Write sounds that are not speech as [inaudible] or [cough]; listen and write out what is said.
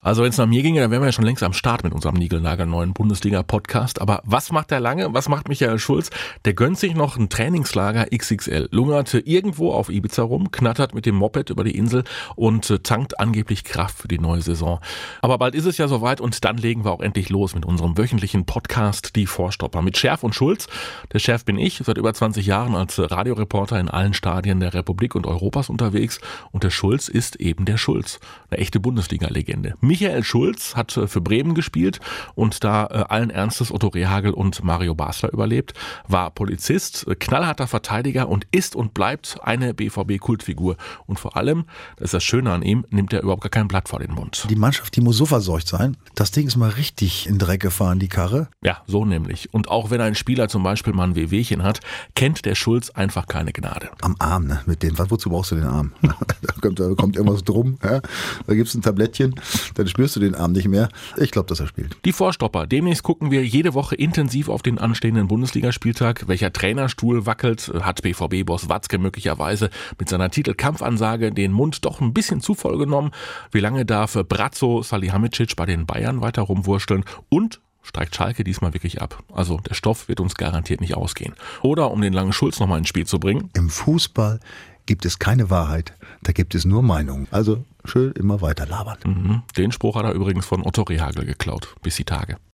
Also wenn es nach mir ginge, dann wären wir ja schon längst am Start mit unserem neuen Bundesliga-Podcast. Aber was macht der Lange? Was macht Michael Schulz? Der gönnt sich noch ein Trainingslager XXL, lungerte irgendwo auf Ibiza rum, knattert mit dem Moped über die Insel und äh, tankt angeblich Kraft für die neue Saison. Aber bald ist es ja soweit und dann legen wir auch endlich los mit unserem wöchentlichen Podcast Die Vorstopper mit Schärf und Schulz. Der Chef bin ich, seit über 20 Jahren als Radioreporter in allen Stadien der Republik und Europas unterwegs und der Schulz ist eben der Schulz, eine echte Bundesliga-Legende. Michael Schulz hat äh, für Bremen gespielt und da äh, allen Ernstes Otto Rehagel und Mario Basler überlebt, war Polizist, äh, knallharter Verteidiger und ist und bleibt eine BVB-Kultfigur. Und vor allem, das ist das Schöne an ihm, nimmt er überhaupt gar kein Blatt vor den Mund. Die Mannschaft, die muss so verseucht sein. Das Ding ist mal richtig in Dreck gefahren, die Karre. Ja, so nämlich. Und auch wenn ein Spieler zum Beispiel mal ein Wehwehchen hat, kennt der Schulz einfach keine Gnade. Am Arm, ne? Mit dem, wozu brauchst du den Arm? [laughs] da, kommt, da kommt irgendwas drum, ja? da gibt es ein Tablettchen, dann spürst du den Arm nicht mehr. Ich glaube, dass er spielt. Die Vorstopper. Demnächst gucken wir jede Woche intensiv auf den anstehenden Bundesligaspieltag. Welcher Trainerstuhl wackelt, hat BVB-Boss Watzke möglicherweise mit seiner Titelkampfansage den Mund doch ein bisschen zu voll genommen. Wie lange darf Brazzo Salihamidzic bei den Bayern weiter rumwursteln? Und steigt Schalke diesmal wirklich ab. Also der Stoff wird uns garantiert nicht ausgehen. Oder um den langen Schulz nochmal ins Spiel zu bringen. Im Fußball gibt es keine Wahrheit, da gibt es nur Meinungen. Also schön immer weiter labern. Mhm. Den Spruch hat er übrigens von Otto Rehagel geklaut. Bis die Tage.